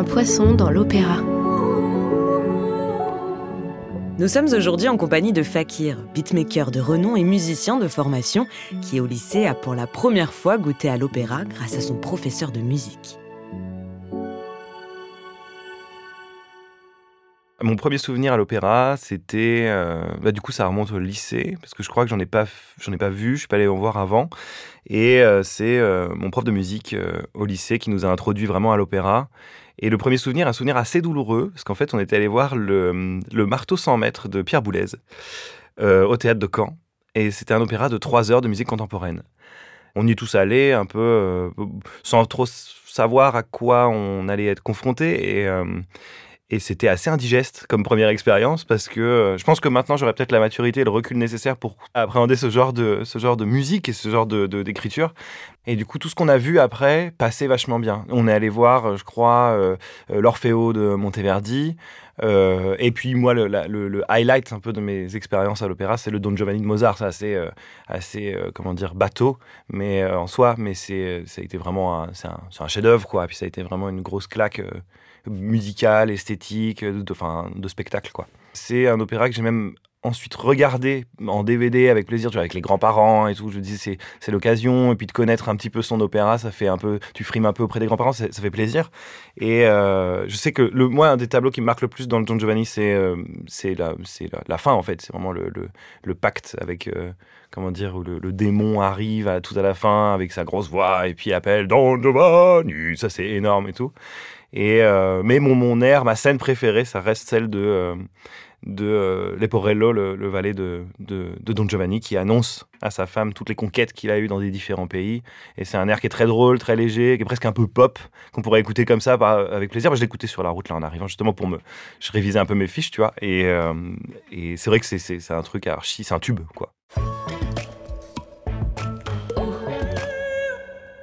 poisson dans l'opéra. Nous sommes aujourd'hui en compagnie de Fakir, beatmaker de renom et musicien de formation, qui au lycée a pour la première fois goûté à l'opéra grâce à son professeur de musique. Mon premier souvenir à l'opéra, c'était, euh, bah, du coup, ça remonte au lycée parce que je crois que j'en ai pas, ai pas vu, je suis pas allé en voir avant. Et euh, c'est euh, mon prof de musique au lycée qui nous a introduit vraiment à l'opéra. Et le premier souvenir, un souvenir assez douloureux parce qu'en fait, on était allé voir le, le marteau 100 mètres de Pierre Boulez au théâtre de Caen. Et c'était un opéra de trois heures de musique contemporaine. On y est tous allés un peu sans trop savoir à quoi on allait être confronté et et c'était assez indigeste comme première expérience parce que euh, je pense que maintenant j'aurais peut-être la maturité et le recul nécessaire pour appréhender ce genre de, ce genre de musique et ce genre de, d'écriture. Et du coup, tout ce qu'on a vu après passait vachement bien. On est allé voir, euh, je crois, euh, l'Orfeo de Monteverdi. et puis moi, le, le, highlight un peu de mes expériences à l'opéra, c'est le Don Giovanni de Mozart. C'est assez, assez comment dire, bateau, mais en soi, mais c'est, ça a été vraiment, c'est un, un chef-d'œuvre quoi. Et puis ça a été vraiment une grosse claque musical, esthétique, de, de spectacle, quoi. C'est un opéra que j'ai même ensuite regardé en DVD avec plaisir, tu vois, avec les grands-parents et tout. Je dis, c'est, c'est l'occasion. Et puis de connaître un petit peu son opéra, ça fait un peu, tu frimes un peu auprès des grands-parents, ça, fait plaisir. Et euh, je sais que le, moi, un des tableaux qui me marque le plus dans Don Giovanni, c'est, euh, c'est, la, c'est la, fin, en fait. C'est vraiment le, le, pacte avec, euh, comment dire, où le, démon arrive tout à la fin avec sa grosse voix et puis appelle Don Giovanni. Ça, c'est énorme et tout. Et, mais mon, mon air, ma scène préférée, ça reste celle de, de euh, Leporello, le, le valet de, de, Don Giovanni, qui annonce à sa femme toutes les conquêtes qu'il a eues dans des différents pays. Et c'est un air qui est très drôle, très léger, qui est presque un peu pop, qu'on pourrait écouter comme ça avec plaisir. Moi, je l'écoutais sur la route là en arrivant, justement pour me. Je révisais un peu mes fiches, tu vois. Et, et c'est vrai que c'est un truc archi, c'est un tube, quoi.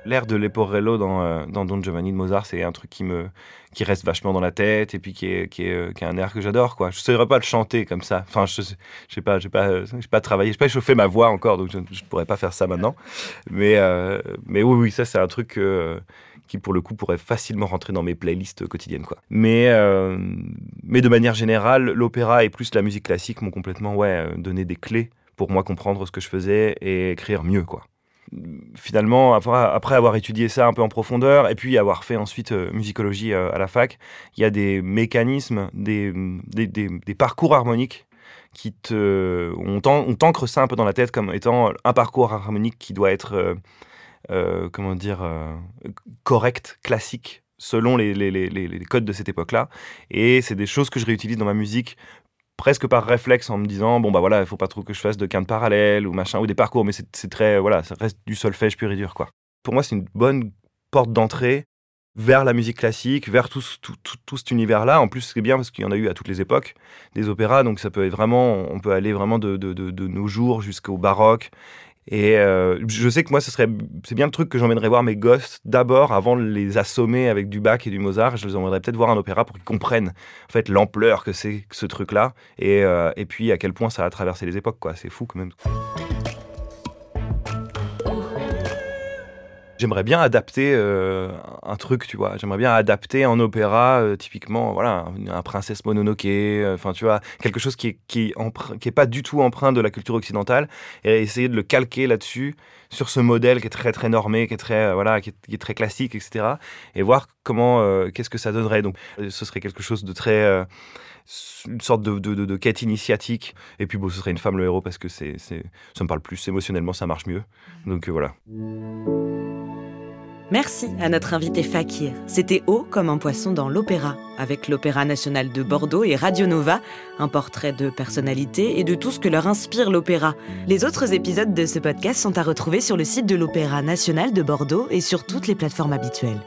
L'air de Leporello dans, euh, dans Don Giovanni de Mozart, c'est un truc qui me qui reste vachement dans la tête et puis qui est, qui est, euh, qui est un air que j'adore quoi. Je ne saurais pas le chanter comme ça. Enfin, je sais pas, pas j'ai pas travaillé, j'ai pas échauffé ma voix encore, donc je, ne pourrais pas faire ça maintenant. Mais euh, mais oui oui, ça c'est un truc qui pour le coup pourrait facilement rentrer dans mes playlists quotidiennes quoi. Mais mais de manière générale, l'opéra et plus la musique classique m'ont complètement ouais donné des clés pour moi comprendre ce que je faisais et écrire mieux quoi finalement, après, avoir étudié ça un peu en profondeur et puis avoir fait ensuite euh, musicologie euh, à la fac, il y a des mécanismes, des, parcours harmoniques qui te. On t'ancre ça un peu dans la tête comme étant un parcours harmonique qui doit être, euh, comment dire, correct, classique selon les, codes de cette époque-là. Et c'est des choses que je réutilise dans ma musique presque par réflexe en me disant bon bah voilà il faut pas trop que je fasse de quinte parallèle ou machin ou des parcours mais c'est très voilà ça reste du solfège pur et dur quoi. Pour moi c'est une bonne porte d'entrée vers la musique classique vers tout, tout, tout, cet univers là en plus c'est bien parce qu'il y en a eu à toutes les époques des opéras donc ça peut être vraiment on peut aller vraiment de, de, de nos jours jusqu'au baroque et euh, je sais que moi, ce serait, c'est bien le truc que j'emmènerais voir mes gosses d'abord, avant de les assommer avec du Bach et du Mozart. Je les emmènerais peut-être voir un opéra pour qu'ils comprennent en fait l'ampleur que c'est ce truc-là, et, euh, et puis à quel point ça a traversé les époques. Quoi, c'est fou quand même. J'aimerais bien adapter euh, un truc, tu vois. J'aimerais bien adapter en opéra, euh, typiquement, voilà, un, princesse Mononoke, euh, enfin, tu vois, quelque chose qui est, qui, qui est pas du tout empreint de la culture occidentale, et essayer de le calquer là-dessus, sur ce modèle qui est très, très normé, qui est très, voilà, qui est, très classique, etc. Et voir comment, qu'est-ce que ça donnerait. Donc, ce serait quelque chose de très une sorte de, de, de, quête initiatique. Et puis, bon, ce serait une femme le héros parce que c'est, ça me parle plus. Émotionnellement, ça marche mieux. Donc, voilà. Merci à notre invité Fakir. C'était Haut comme un poisson dans l'opéra, avec l'Opéra national de Bordeaux et Radio Nova, un portrait de personnalités et de tout ce que leur inspire l'opéra. Les autres épisodes de ce podcast sont à retrouver sur le site de l'Opéra national de Bordeaux et sur toutes les plateformes habituelles.